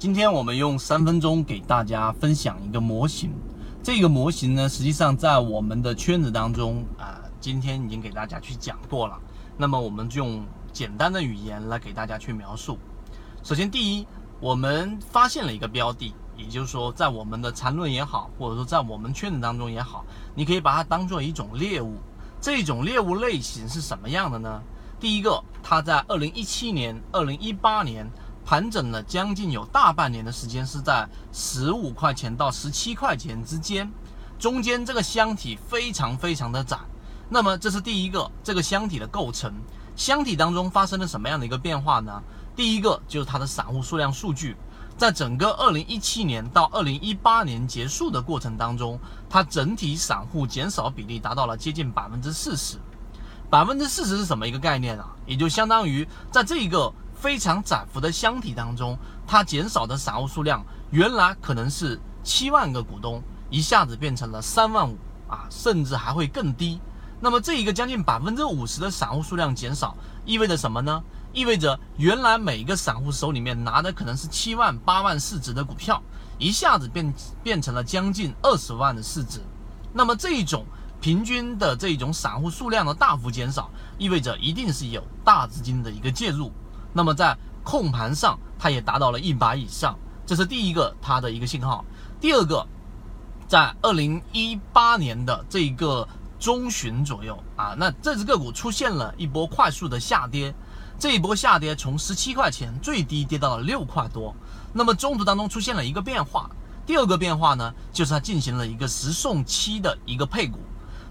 今天我们用三分钟给大家分享一个模型。这个模型呢，实际上在我们的圈子当中啊，今天已经给大家去讲过了。那么我们就用简单的语言来给大家去描述。首先，第一，我们发现了一个标的，也就是说，在我们的缠论也好，或者说在我们圈子当中也好，你可以把它当做一种猎物。这种猎物类型是什么样的呢？第一个，它在二零一七年、二零一八年。盘整了将近有大半年的时间，是在十五块钱到十七块钱之间，中间这个箱体非常非常的窄。那么这是第一个，这个箱体的构成，箱体当中发生了什么样的一个变化呢？第一个就是它的散户数量数据，在整个二零一七年到二零一八年结束的过程当中，它整体散户减少比例达到了接近百分之四十。百分之四十是什么一个概念啊？也就相当于在这一个。非常窄幅的箱体当中，它减少的散户数量原来可能是七万个股东，一下子变成了三万五啊，甚至还会更低。那么这一个将近百分之五十的散户数量减少，意味着什么呢？意味着原来每一个散户手里面拿的可能是七万八万市值的股票，一下子变变成了将近二十万的市值。那么这一种平均的这种散户数量的大幅减少，意味着一定是有大资金的一个介入。那么在控盘上，它也达到了一百以上，这是第一个它的一个信号。第二个，在二零一八年的这个中旬左右啊，那这只个股出现了一波快速的下跌，这一波下跌从十七块钱最低跌到了六块多。那么中途当中出现了一个变化，第二个变化呢，就是它进行了一个十送七的一个配股。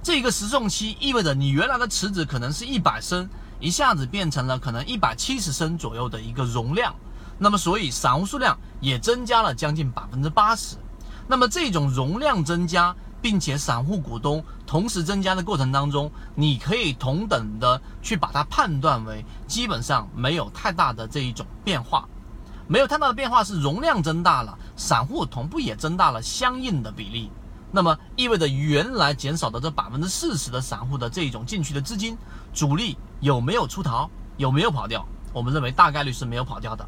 这个十送七意味着你原来的池子可能是一百升。一下子变成了可能一百七十升左右的一个容量，那么所以散户数量也增加了将近百分之八十。那么这种容量增加，并且散户股东同时增加的过程当中，你可以同等的去把它判断为基本上没有太大的这一种变化，没有太大的变化是容量增大了，散户同步也增大了相应的比例。那么意味着原来减少的这百分之四十的散户的这种进去的资金主力有没有出逃，有没有跑掉？我们认为大概率是没有跑掉的。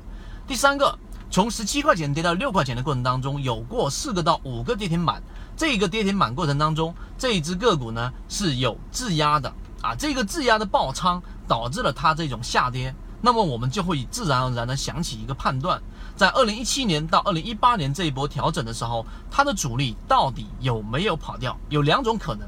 第三个，从十七块钱跌到六块钱的过程当中，有过四个到五个跌停板。这个跌停板过程当中，这一只个股呢是有质押的啊，这个质押的爆仓导致了它这种下跌。那么我们就会自然而然的想起一个判断。在二零一七年到二零一八年这一波调整的时候，它的主力到底有没有跑掉？有两种可能。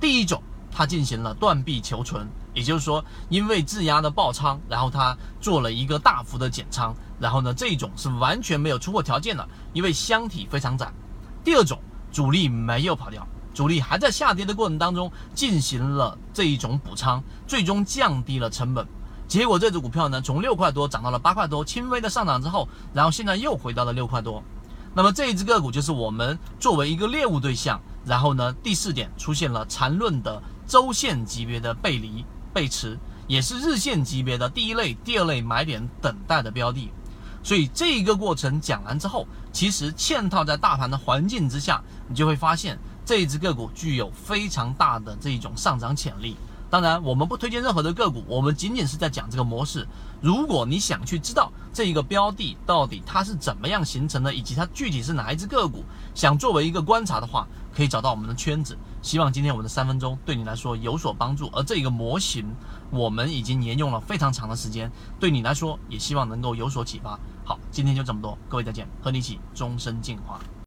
第一种，它进行了断臂求存，也就是说，因为质押的爆仓，然后它做了一个大幅的减仓，然后呢，这一种是完全没有出货条件的，因为箱体非常窄。第二种，主力没有跑掉，主力还在下跌的过程当中进行了这一种补仓，最终降低了成本。结果这只股票呢，从六块多涨到了八块多，轻微的上涨之后，然后现在又回到了六块多。那么这一只个股就是我们作为一个猎物对象，然后呢，第四点出现了缠论的周线级别的背离背驰，也是日线级别的第一类、第二类买点等待的标的。所以这一个过程讲完之后，其实嵌套在大盘的环境之下，你就会发现这一只个股具有非常大的这种上涨潜力。当然，我们不推荐任何的个股，我们仅仅是在讲这个模式。如果你想去知道这一个标的到底它是怎么样形成的，以及它具体是哪一只个股，想作为一个观察的话，可以找到我们的圈子。希望今天我们的三分钟对你来说有所帮助。而这一个模型，我们已经沿用了非常长的时间，对你来说也希望能够有所启发。好，今天就这么多，各位再见，和你一起终身进化。